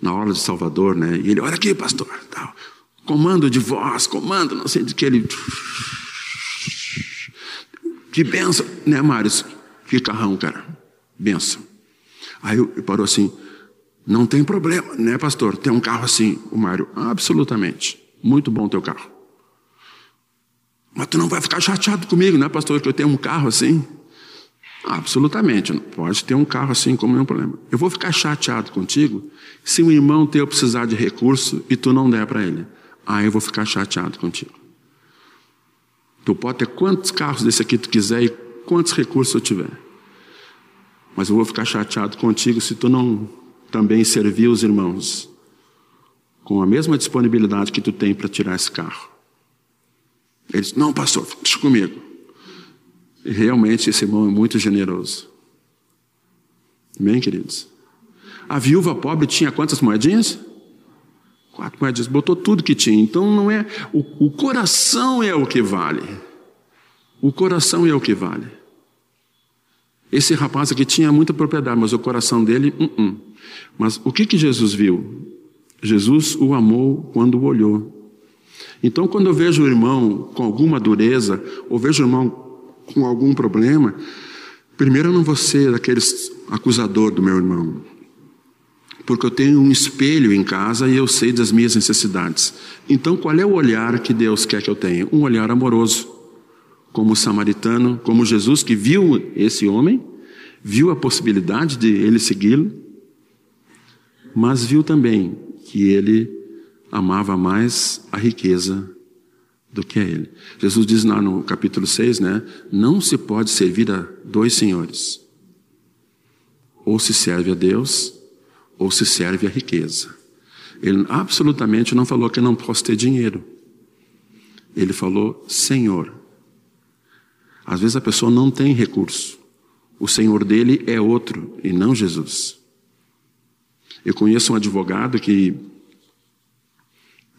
na hora de Salvador, né? E ele, olha aqui, pastor, tal. Comando de voz, comando, não sei de que ele. Que benção, né, Mário? Que carrão, cara. Benção. Aí ele parou assim, não tem problema, né, pastor? Tem um carro assim, o Mário. Absolutamente. Muito bom teu carro. Mas tu não vai ficar chateado comigo, né, pastor, que eu tenho um carro assim? Absolutamente. Pode ter um carro assim como nenhum problema. Eu vou ficar chateado contigo se um irmão teu precisar de recurso e tu não der para ele. Aí eu vou ficar chateado contigo. Tu pode ter quantos carros desse aqui tu quiser e quantos recursos eu tiver. Mas eu vou ficar chateado contigo se tu não também servir os irmãos com a mesma disponibilidade que tu tem para tirar esse carro. Ele disse: Não, pastor, deixa comigo. E realmente esse irmão é muito generoso. Bem, queridos? A viúva pobre tinha quantas moedinhas? Quatro botou tudo que tinha. Então não é. O, o coração é o que vale. O coração é o que vale. Esse rapaz aqui tinha muita propriedade, mas o coração dele, uh -uh. Mas o que, que Jesus viu? Jesus o amou quando o olhou. Então, quando eu vejo o irmão com alguma dureza, ou vejo o irmão com algum problema, primeiro eu não vou ser daqueles acusador do meu irmão. Porque eu tenho um espelho em casa e eu sei das minhas necessidades. Então, qual é o olhar que Deus quer que eu tenha? Um olhar amoroso. Como o samaritano, como Jesus que viu esse homem, viu a possibilidade de ele segui-lo, mas viu também que ele amava mais a riqueza do que a ele. Jesus diz lá no capítulo 6, né? Não se pode servir a dois senhores. Ou se serve a Deus, ou se serve a riqueza. Ele absolutamente não falou que eu não posso ter dinheiro. Ele falou Senhor. Às vezes a pessoa não tem recurso. O Senhor dele é outro e não Jesus. Eu conheço um advogado que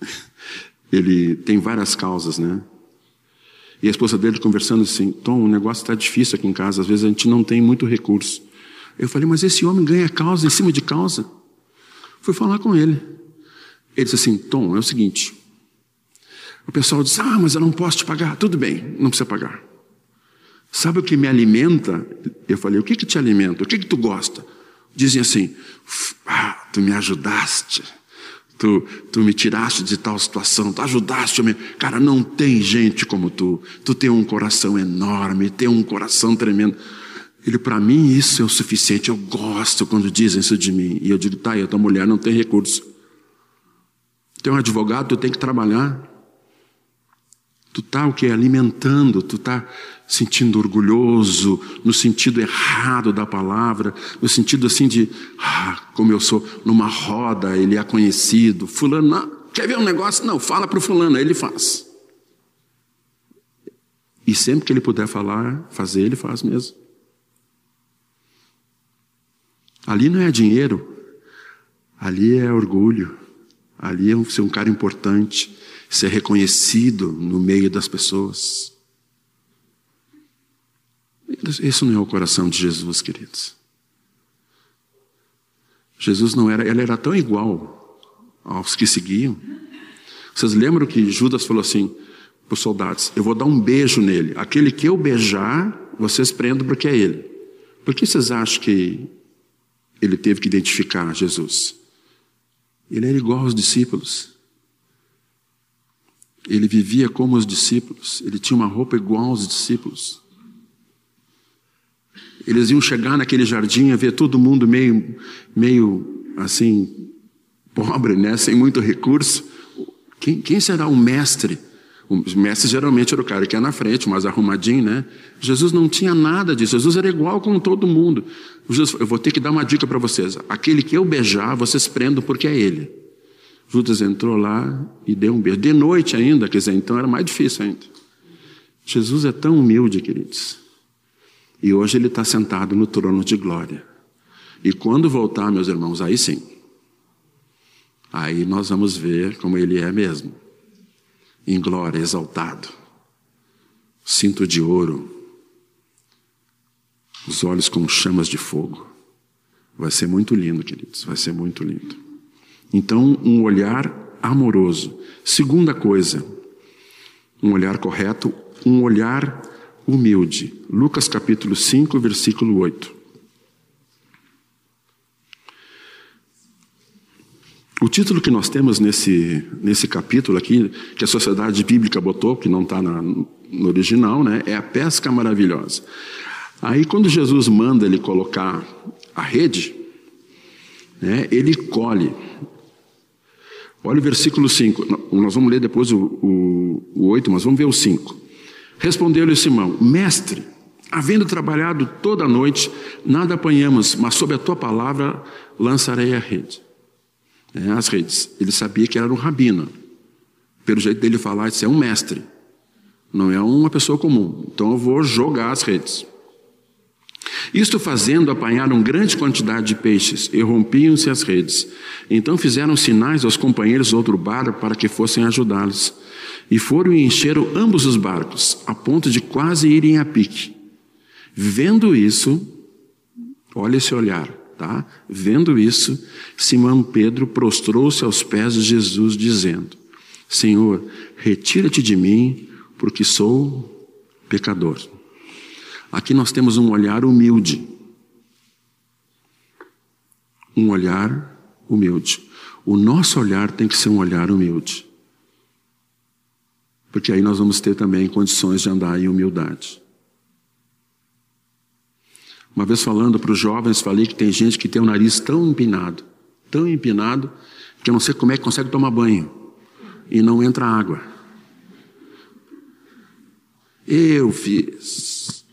ele tem várias causas, né? E a esposa dele conversando assim, Tom, o negócio está difícil aqui em casa, às vezes a gente não tem muito recurso. Eu falei, mas esse homem ganha causa em cima de causa. Fui falar com ele. Ele disse assim, Tom, é o seguinte. O pessoal diz, ah, mas eu não posso te pagar. Tudo bem, não precisa pagar. Sabe o que me alimenta? Eu falei, o que, que te alimenta? O que, que tu gosta? Dizem assim, ah, tu me ajudaste. Tu, tu me tiraste de tal situação, tu ajudaste. Me... Cara, não tem gente como tu. Tu tem um coração enorme, tem um coração tremendo. Ele, para mim, isso é o suficiente. Eu gosto quando dizem isso de mim. E eu digo, tá, e a tua mulher não tem recurso. Tem um advogado, tu tem que trabalhar. Tu tá o que? Alimentando, tu tá sentindo orgulhoso, no sentido errado da palavra, no sentido assim de, ah, como eu sou numa roda, ele é conhecido, fulano, não, quer ver um negócio? Não, fala para o fulano, ele faz. E sempre que ele puder falar, fazer, ele faz mesmo. Ali não é dinheiro, ali é orgulho, ali é ser um cara importante, ser reconhecido no meio das pessoas. Esse não é o coração de Jesus, queridos. Jesus não era, ele era tão igual aos que seguiam. Vocês lembram que Judas falou assim para os soldados: Eu vou dar um beijo nele. Aquele que eu beijar, vocês prendam porque é ele. Por que vocês acham que ele teve que identificar Jesus? Ele era igual aos discípulos. Ele vivia como os discípulos, ele tinha uma roupa igual aos discípulos. Eles iam chegar naquele jardim e ver todo mundo meio, meio assim, pobre, né? sem muito recurso. Quem, quem será o mestre? O mestre geralmente era o cara que ia na frente, mais arrumadinho, né? Jesus não tinha nada disso. Jesus era igual com todo mundo. Jesus, eu vou ter que dar uma dica para vocês. Aquele que eu beijar, vocês prendam porque é ele. Judas entrou lá e deu um beijo. De noite ainda, quer dizer, então era mais difícil ainda. Jesus é tão humilde, queridos. E hoje ele está sentado no trono de glória. E quando voltar, meus irmãos, aí sim. Aí nós vamos ver como ele é mesmo. Em glória, exaltado. Cinto de ouro. Os olhos como chamas de fogo. Vai ser muito lindo, queridos. Vai ser muito lindo. Então, um olhar amoroso. Segunda coisa, um olhar correto, um olhar humilde. Lucas capítulo 5, versículo 8. O título que nós temos nesse, nesse capítulo aqui, que a Sociedade Bíblica botou, que não está no original, né, é a pesca maravilhosa. Aí, quando Jesus manda ele colocar a rede, né, ele colhe Olha o versículo 5. Nós vamos ler depois o, o, o 8, mas vamos ver o 5. Respondeu-lhe Simão: Mestre, havendo trabalhado toda a noite, nada apanhamos, mas sob a tua palavra lançarei a rede. É, as redes. Ele sabia que era um rabino. Pelo jeito dele falar, isso é um mestre. Não é uma pessoa comum. Então eu vou jogar as redes. Isto fazendo, apanharam grande quantidade de peixes e rompiam-se as redes. Então fizeram sinais aos companheiros do outro barco para que fossem ajudá-los. E foram e encheram ambos os barcos, a ponto de quase irem a pique. Vendo isso, olha esse olhar, tá? Vendo isso, Simão Pedro prostrou-se aos pés de Jesus, dizendo: Senhor, retira-te de mim, porque sou pecador. Aqui nós temos um olhar humilde. Um olhar humilde. O nosso olhar tem que ser um olhar humilde. Porque aí nós vamos ter também condições de andar em humildade. Uma vez falando para os jovens, falei que tem gente que tem o nariz tão empinado, tão empinado, que eu não sei como é que consegue tomar banho e não entra água. Eu fiz.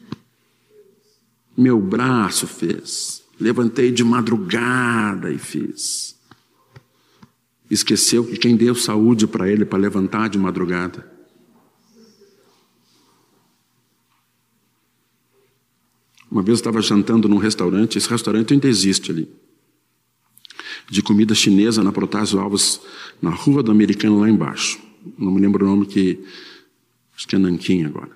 Meu braço fez. Levantei de madrugada e fiz. Esqueceu que quem deu saúde para ele para levantar de madrugada. Uma vez eu estava jantando num restaurante, esse restaurante ainda existe ali. De comida chinesa na Protásio Alves, na Rua do Americano, lá embaixo. Não me lembro o nome que. Acho que é Nanquim agora.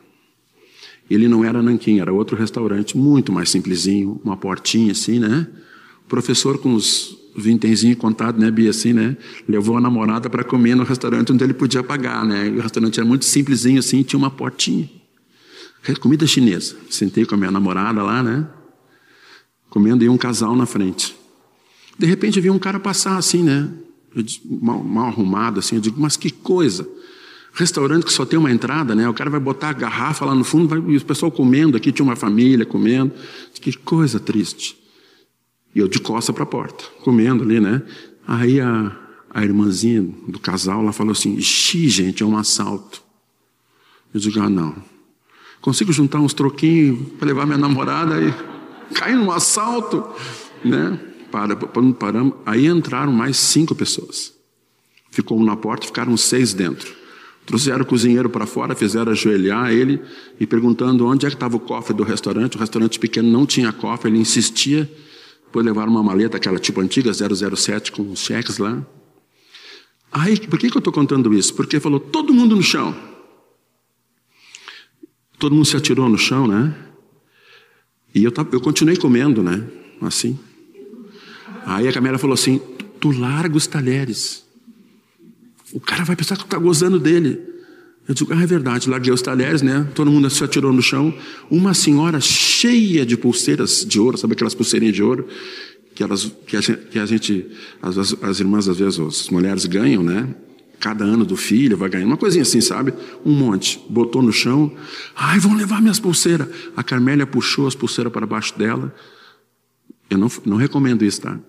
Ele não era nanquim, era outro restaurante, muito mais simplesinho, uma portinha assim, né? O professor com os vintenzinhos contados, né, Bia, assim, né? Levou a namorada para comer no restaurante onde ele podia pagar, né? E o restaurante era muito simplesinho assim, tinha uma portinha. Comida chinesa. Sentei com a minha namorada lá, né? Comendo e um casal na frente. De repente vi um cara passar assim, né? mal, mal arrumado, assim. Eu digo, mas que coisa. Restaurante que só tem uma entrada, né? O cara vai botar a garrafa lá no fundo vai, e o pessoal comendo. Aqui tinha uma família comendo. Que coisa triste. E eu de costa para a porta, comendo ali, né? Aí a, a irmãzinha do casal lá falou assim: Xi, gente, é um assalto. Eu digo: ah, não. Consigo juntar uns troquinhos para levar minha namorada e cair num assalto, né? Para, paramos. Aí entraram mais cinco pessoas. Ficou um na porta, ficaram seis dentro. Trouxeram o cozinheiro para fora, fizeram ajoelhar ele e perguntando onde é que estava o cofre do restaurante. O restaurante pequeno não tinha cofre, ele insistia. Depois levaram uma maleta, aquela tipo antiga, 007, com os cheques lá. Aí, por que, que eu estou contando isso? Porque falou, todo mundo no chão. Todo mundo se atirou no chão, né? E eu, eu continuei comendo, né? Assim. Aí a Camila falou assim: Tu larga os talheres. O cara vai pensar que tu está gozando dele. Eu digo, ah, é verdade, larguei os talheres, né? Todo mundo se atirou no chão. Uma senhora cheia de pulseiras de ouro, sabe aquelas pulseirinhas de ouro? Que, elas, que, a gente, que a gente as, as, irmãs, às vezes, as mulheres ganham, né? Cada ano do filho vai ganhando, uma coisinha assim, sabe? Um monte. Botou no chão. Ai, vão levar minhas pulseiras. A Carmélia puxou as pulseiras para baixo dela. Eu não, não recomendo isso, tá?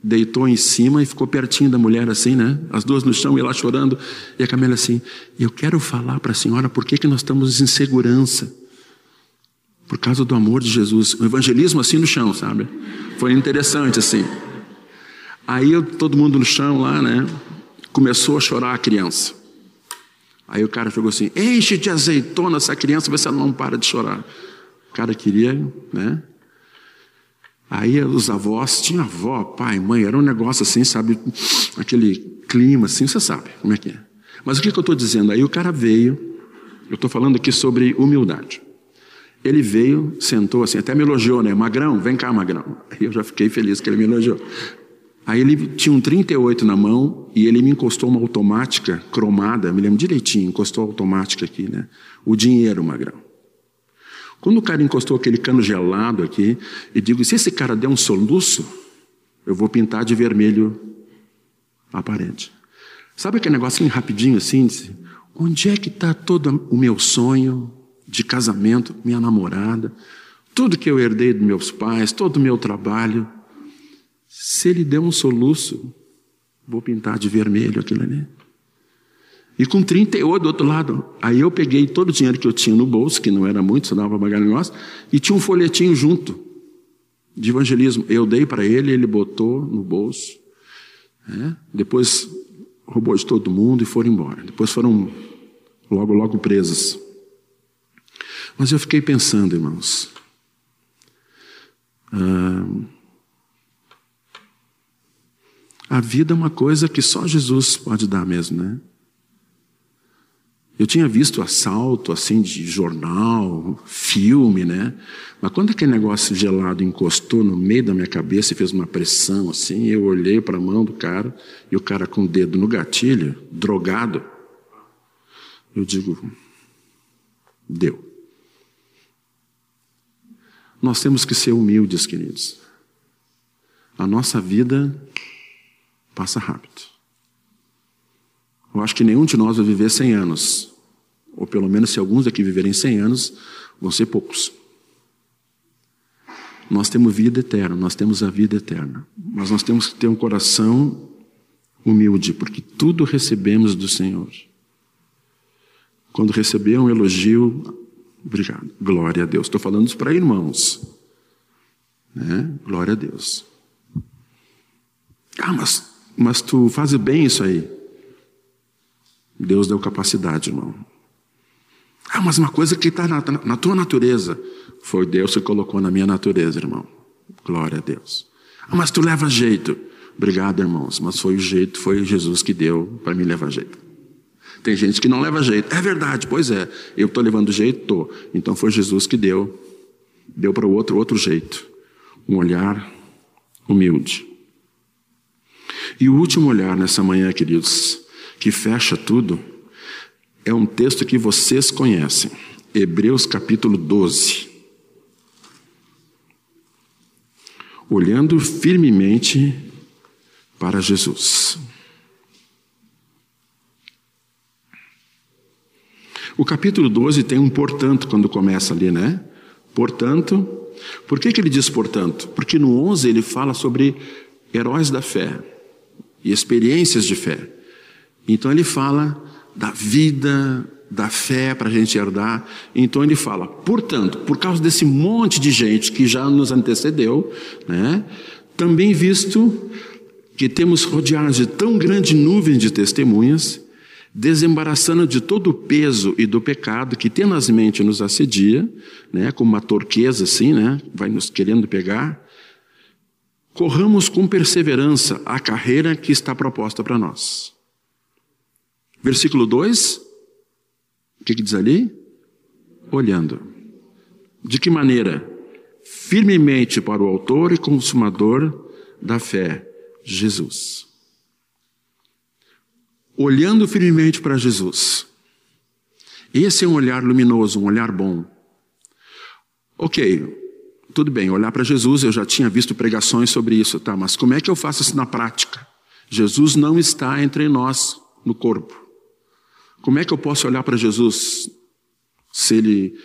deitou em cima e ficou pertinho da mulher assim, né? As duas no chão e ela chorando. E a Camila assim: Eu quero falar para a senhora por que, que nós estamos em segurança. Por causa do amor de Jesus. O evangelismo assim no chão, sabe? Foi interessante assim. Aí todo mundo no chão lá, né? Começou a chorar a criança. Aí o cara chegou assim: Enche de azeitona essa criança, ela não para de chorar. O cara queria, né? Aí os avós, tinha avó, pai, mãe, era um negócio assim, sabe? Aquele clima assim, você sabe como é que é. Mas o que, que eu estou dizendo? Aí o cara veio, eu estou falando aqui sobre humildade. Ele veio, sentou assim, até me elogiou, né? Magrão, vem cá, Magrão. Aí eu já fiquei feliz que ele me elogiou. Aí ele tinha um 38 na mão e ele me encostou uma automática cromada, me lembro direitinho, encostou a automática aqui, né? O dinheiro, Magrão. Quando o cara encostou aquele cano gelado aqui, e digo: se esse cara der um soluço, eu vou pintar de vermelho a parede. Sabe aquele negocinho rapidinho assim? Onde é que está todo o meu sonho de casamento, minha namorada, tudo que eu herdei dos meus pais, todo o meu trabalho? Se ele der um soluço, vou pintar de vermelho aquilo ali. E com 38 do outro lado. Aí eu peguei todo o dinheiro que eu tinha no bolso, que não era muito, só dava pagar negócio, e tinha um folhetinho junto de evangelismo. Eu dei para ele, ele botou no bolso. É? Depois roubou de todo mundo e foram embora. Depois foram logo, logo presos. Mas eu fiquei pensando, irmãos. Ah, a vida é uma coisa que só Jesus pode dar mesmo, né? Eu tinha visto assalto assim de jornal, filme, né? Mas quando aquele negócio gelado encostou no meio da minha cabeça e fez uma pressão assim, eu olhei para a mão do cara e o cara com o dedo no gatilho, drogado. Eu digo, deu. Nós temos que ser humildes, queridos. A nossa vida passa rápido. Eu acho que nenhum de nós vai viver 100 anos. Ou pelo menos, se alguns aqui viverem 100 anos, vão ser poucos. Nós temos vida eterna, nós temos a vida eterna. Mas nós temos que ter um coração humilde, porque tudo recebemos do Senhor. Quando receber um elogio, obrigado, glória a Deus. Estou falando isso para irmãos. Né? Glória a Deus. Ah, mas, mas tu fazes bem isso aí. Deus deu capacidade, irmão. Ah, mas uma coisa que está na, na tua natureza. Foi Deus que colocou na minha natureza, irmão. Glória a Deus. Ah, mas tu leva jeito. Obrigado, irmãos. Mas foi o jeito, foi Jesus que deu para me levar jeito. Tem gente que não leva jeito. É verdade, pois é. Eu estou levando jeito, estou. Então foi Jesus que deu. Deu para o outro outro jeito. Um olhar humilde. E o último olhar nessa manhã, queridos, que fecha tudo, é um texto que vocês conhecem, Hebreus capítulo 12. Olhando firmemente para Jesus. O capítulo 12 tem um portanto quando começa ali, né? Portanto, por que, que ele diz portanto? Porque no 11 ele fala sobre heróis da fé e experiências de fé. Então ele fala da vida, da fé para a gente herdar. Então ele fala, portanto, por causa desse monte de gente que já nos antecedeu, né? Também visto que temos rodeados de tão grande nuvem de testemunhas, desembaraçando de todo o peso e do pecado que tenazmente nos assedia, né, como uma torqueza assim, né, vai nos querendo pegar, corramos com perseverança a carreira que está proposta para nós. Versículo 2, o que, que diz ali? Olhando. De que maneira? Firmemente para o autor e consumador da fé, Jesus olhando firmemente para Jesus. Esse é um olhar luminoso, um olhar bom. Ok, tudo bem, olhar para Jesus, eu já tinha visto pregações sobre isso, tá? Mas como é que eu faço isso na prática? Jesus não está entre nós no corpo. Como é que eu posso olhar para Jesus se ele,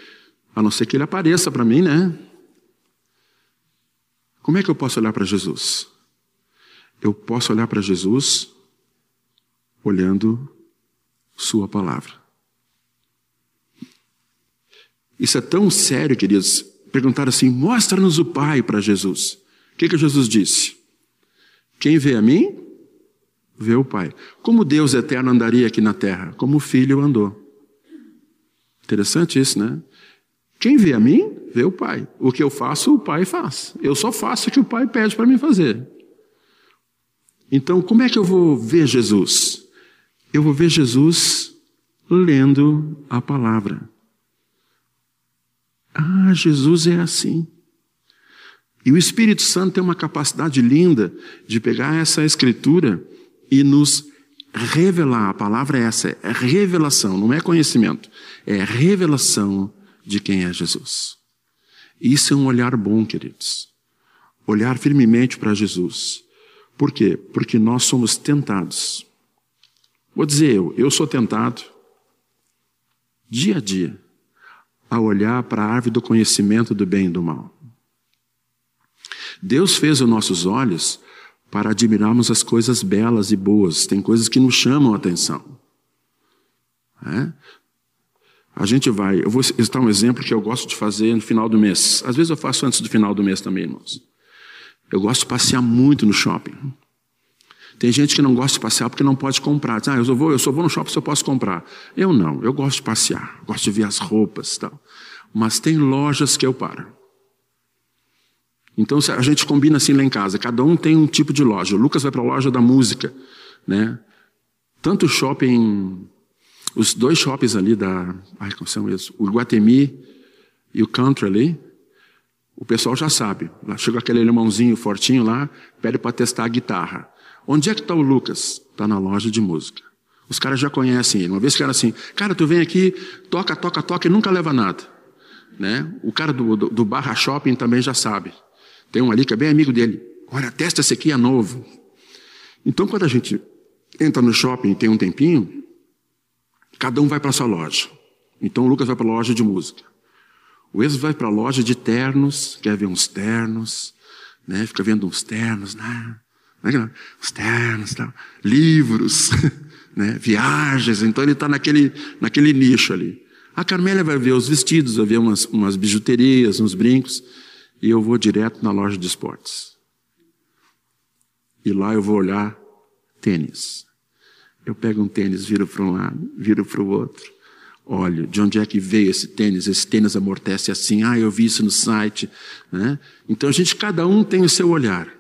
a não ser que ele apareça para mim, né? Como é que eu posso olhar para Jesus? Eu posso olhar para Jesus olhando Sua palavra. Isso é tão sério, queridos. Perguntaram assim: mostra-nos o Pai para Jesus. O que, que Jesus disse? Quem vê a mim, vê o Pai. Como Deus eterno andaria aqui na terra? Como o Filho andou. Interessante isso, né? Quem vê a mim, vê o Pai. O que eu faço, o Pai faz. Eu só faço o que o Pai pede para mim fazer. Então, como é que eu vou ver Jesus? eu vou ver Jesus lendo a palavra. Ah, Jesus é assim. E o Espírito Santo tem uma capacidade linda de pegar essa escritura e nos revelar. A palavra é essa, é revelação, não é conhecimento, é revelação de quem é Jesus. Isso é um olhar bom, queridos. Olhar firmemente para Jesus. Por quê? Porque nós somos tentados Vou dizer eu, eu sou tentado, dia a dia, a olhar para a árvore do conhecimento do bem e do mal. Deus fez os nossos olhos para admirarmos as coisas belas e boas. Tem coisas que nos chamam a atenção. É? A gente vai, eu vou citar um exemplo que eu gosto de fazer no final do mês. Às vezes eu faço antes do final do mês também, irmãos. Eu gosto de passear muito no shopping. Tem gente que não gosta de passear porque não pode comprar. Diz, ah, eu só vou, eu só vou no shopping se eu posso comprar. Eu não, eu gosto de passear, gosto de ver as roupas e tal. Mas tem lojas que eu paro. Então a gente combina assim lá em casa, cada um tem um tipo de loja. O Lucas vai para a loja da música, né? Tanto o shopping, os dois shoppings ali da, ai, como são eles? O Guatemi e o Country ali, o pessoal já sabe. Lá chega aquele irmãozinho fortinho lá, pede para testar a guitarra. Onde é que está o Lucas? Está na loja de música. Os caras já conhecem ele. Uma vez que era assim, cara, tu vem aqui, toca, toca, toca e nunca leva nada. Né? O cara do, do, do Barra Shopping também já sabe. Tem um ali que é bem amigo dele. Olha, testa esse aqui, é novo. Então, quando a gente entra no shopping e tem um tempinho, cada um vai para sua loja. Então, o Lucas vai para a loja de música. O Ex vai para a loja de ternos, quer ver uns ternos, né? fica vendo uns ternos, né? Os ternos, tal, livros, né? viagens. Então ele está naquele, naquele nicho ali. A Carmélia vai ver os vestidos, vai ver umas, umas bijuterias, uns brincos. E eu vou direto na loja de esportes. E lá eu vou olhar tênis. Eu pego um tênis, viro para um lado, viro para o outro. Olha, de onde é que veio esse tênis? Esse tênis amortece assim. Ah, eu vi isso no site. Né? Então a gente, cada um tem o seu olhar.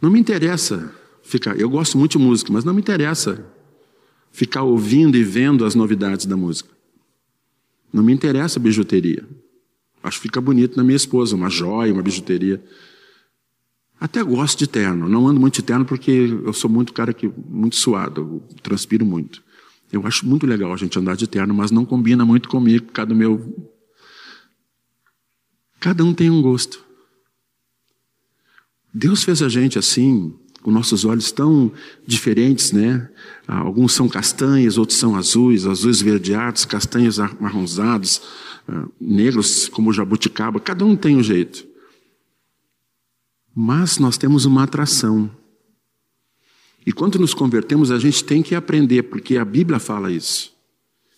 Não me interessa ficar. Eu gosto muito de música, mas não me interessa ficar ouvindo e vendo as novidades da música. Não me interessa bijuteria. Acho que fica bonito na minha esposa, uma joia, uma bijuteria. Até gosto de terno. Não ando muito de terno porque eu sou muito cara que muito suado, transpiro muito. Eu acho muito legal a gente andar de terno, mas não combina muito comigo, do meu. Cada um tem um gosto. Deus fez a gente assim, com nossos olhos tão diferentes, né? Ah, alguns são castanhos, outros são azuis, azuis verdeados, castanhos marronzados, ah, negros como jabuticaba, cada um tem um jeito. Mas nós temos uma atração. E quando nos convertemos, a gente tem que aprender, porque a Bíblia fala isso.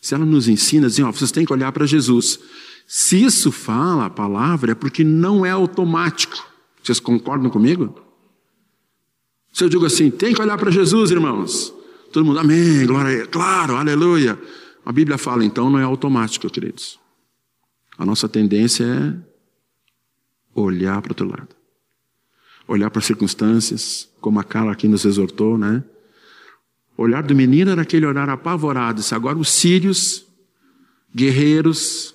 Se ela nos ensina, diz, ó, vocês têm que olhar para Jesus. Se isso fala a palavra, é porque não é automático. Vocês concordam comigo? Se eu digo assim, tem que olhar para Jesus, irmãos. Todo mundo, amém, glória, claro, aleluia. A Bíblia fala, então não é automático, queridos. A nossa tendência é olhar para o outro lado. Olhar para as circunstâncias, como a Carla aqui nos exortou, né? Olhar do menino era aquele olhar apavorado. Disse, agora os sírios, guerreiros,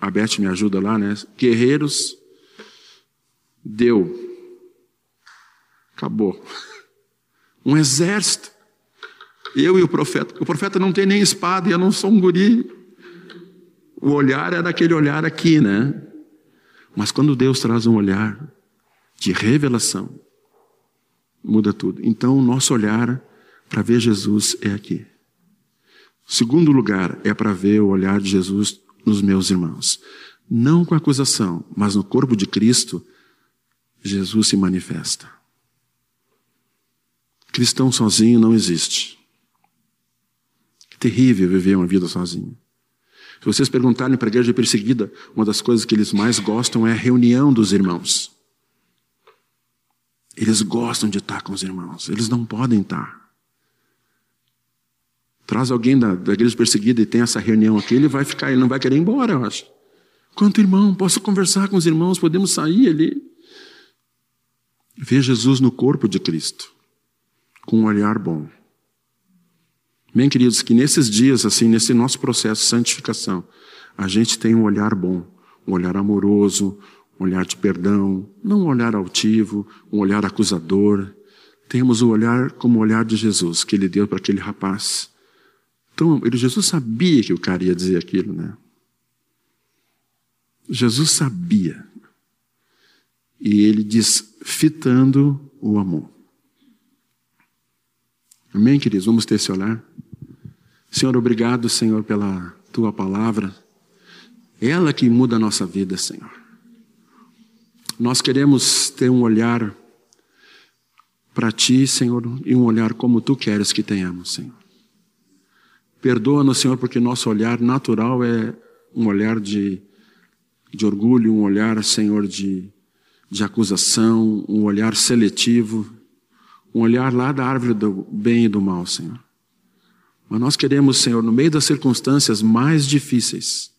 a Beth me ajuda lá, né? Guerreiros, deu. Acabou. Um exército. Eu e o profeta. O profeta não tem nem espada eu não sou um guri. O olhar é daquele olhar aqui, né? Mas quando Deus traz um olhar de revelação, muda tudo. Então o nosso olhar para ver Jesus é aqui. Segundo lugar, é para ver o olhar de Jesus nos meus irmãos. Não com acusação, mas no corpo de Cristo, Jesus se manifesta. Cristão sozinho não existe. É terrível viver uma vida sozinho. Se vocês perguntarem para a igreja perseguida, uma das coisas que eles mais gostam é a reunião dos irmãos. Eles gostam de estar com os irmãos, eles não podem estar. Traz alguém da, da igreja perseguida e tem essa reunião aqui, ele vai ficar, ele não vai querer ir embora, eu acho. Quanto irmão, posso conversar com os irmãos, podemos sair ali. Ver Jesus no corpo de Cristo, com um olhar bom. Bem, queridos, que nesses dias, assim, nesse nosso processo de santificação, a gente tem um olhar bom, um olhar amoroso, um olhar de perdão, não um olhar altivo, um olhar acusador. Temos o olhar como o olhar de Jesus, que ele deu para aquele rapaz então, ele, Jesus sabia que o cara ia dizer aquilo, né? Jesus sabia. E ele diz, fitando o amor. Amém, queridos? Vamos ter esse olhar. Senhor, obrigado, Senhor, pela tua palavra. Ela que muda a nossa vida, Senhor. Nós queremos ter um olhar para ti, Senhor, e um olhar como tu queres que tenhamos, Senhor. Perdoa-nos, Senhor, porque nosso olhar natural é um olhar de, de orgulho, um olhar, Senhor, de, de acusação, um olhar seletivo, um olhar lá da árvore do bem e do mal, Senhor. Mas nós queremos, Senhor, no meio das circunstâncias mais difíceis,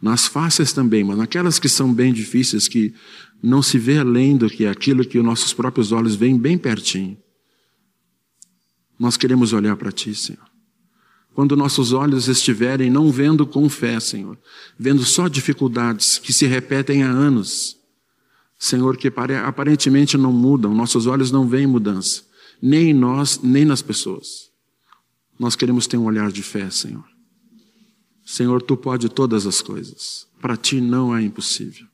nas fáceis também, mas naquelas que são bem difíceis, que não se vê além do que aquilo que os nossos próprios olhos veem bem pertinho. Nós queremos olhar para Ti, Senhor quando nossos olhos estiverem não vendo com fé, Senhor, vendo só dificuldades que se repetem há anos, Senhor, que aparentemente não mudam, nossos olhos não veem mudança, nem em nós, nem nas pessoas. Nós queremos ter um olhar de fé, Senhor. Senhor, tu pode todas as coisas, para ti não é impossível.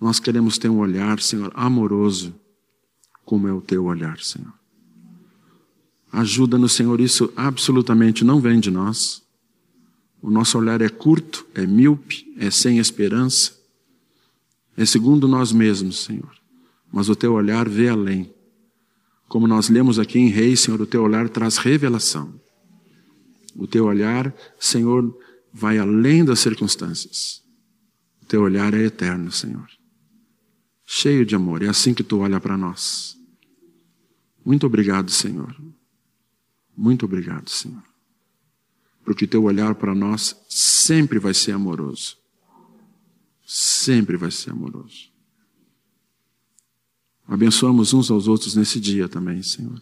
Nós queremos ter um olhar, Senhor, amoroso, como é o teu olhar, Senhor. Ajuda-nos, Senhor, isso absolutamente não vem de nós. O nosso olhar é curto, é míope, é sem esperança, é segundo nós mesmos, Senhor. Mas o teu olhar vê além. Como nós lemos aqui em Reis, Senhor, o teu olhar traz revelação. O teu olhar, Senhor, vai além das circunstâncias. O teu olhar é eterno, Senhor. Cheio de amor. É assim que tu olha para nós. Muito obrigado, Senhor. Muito obrigado, Senhor. Porque teu olhar para nós sempre vai ser amoroso. Sempre vai ser amoroso. Abençoamos uns aos outros nesse dia também, Senhor.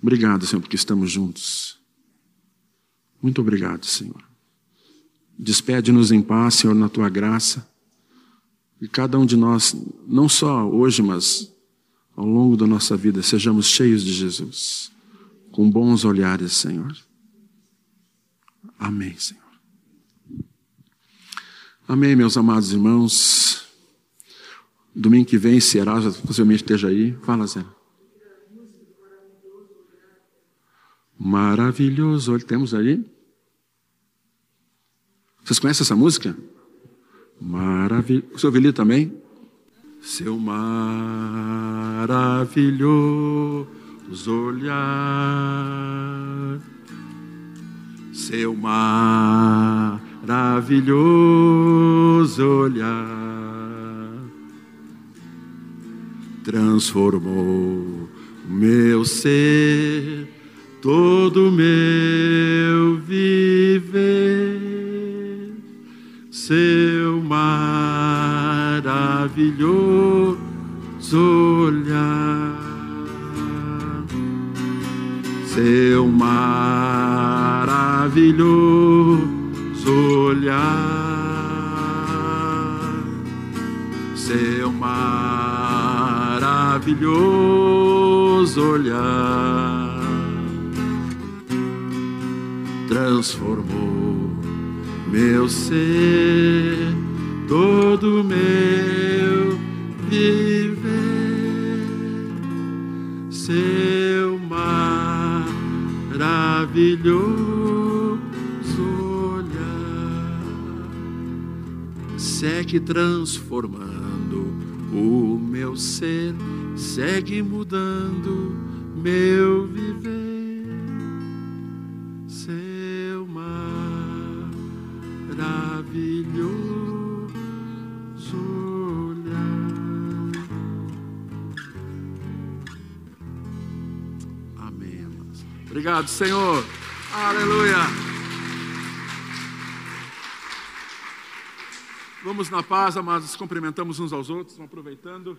Obrigado, Senhor, porque estamos juntos. Muito obrigado, Senhor. Despede-nos em paz, Senhor, na tua graça. E cada um de nós, não só hoje, mas ao longo da nossa vida, sejamos cheios de Jesus com bons olhares, Senhor. Amém, Senhor. Amém, meus amados irmãos. Domingo que vem, Ceará, possivelmente esteja aí. Fala, Zé. Maravilhoso. Olha, temos aí. Vocês conhecem essa música? Maravilhoso. O seu Vili também? Seu maravilhoso olhar, seu maravilhoso olhar, transformou meu ser, todo meu viver, seu maravilhoso olhar. Seu maravilhoso olhar, seu maravilhoso olhar, transformou meu ser, todo meu viver, seu maravilhoso segue transformando o meu ser, segue mudando meu viver, seu maravilhoso olhar. Amém. Obrigado, Senhor. Aleluia. Vamos na paz, amados. Cumprimentamos uns aos outros, aproveitando.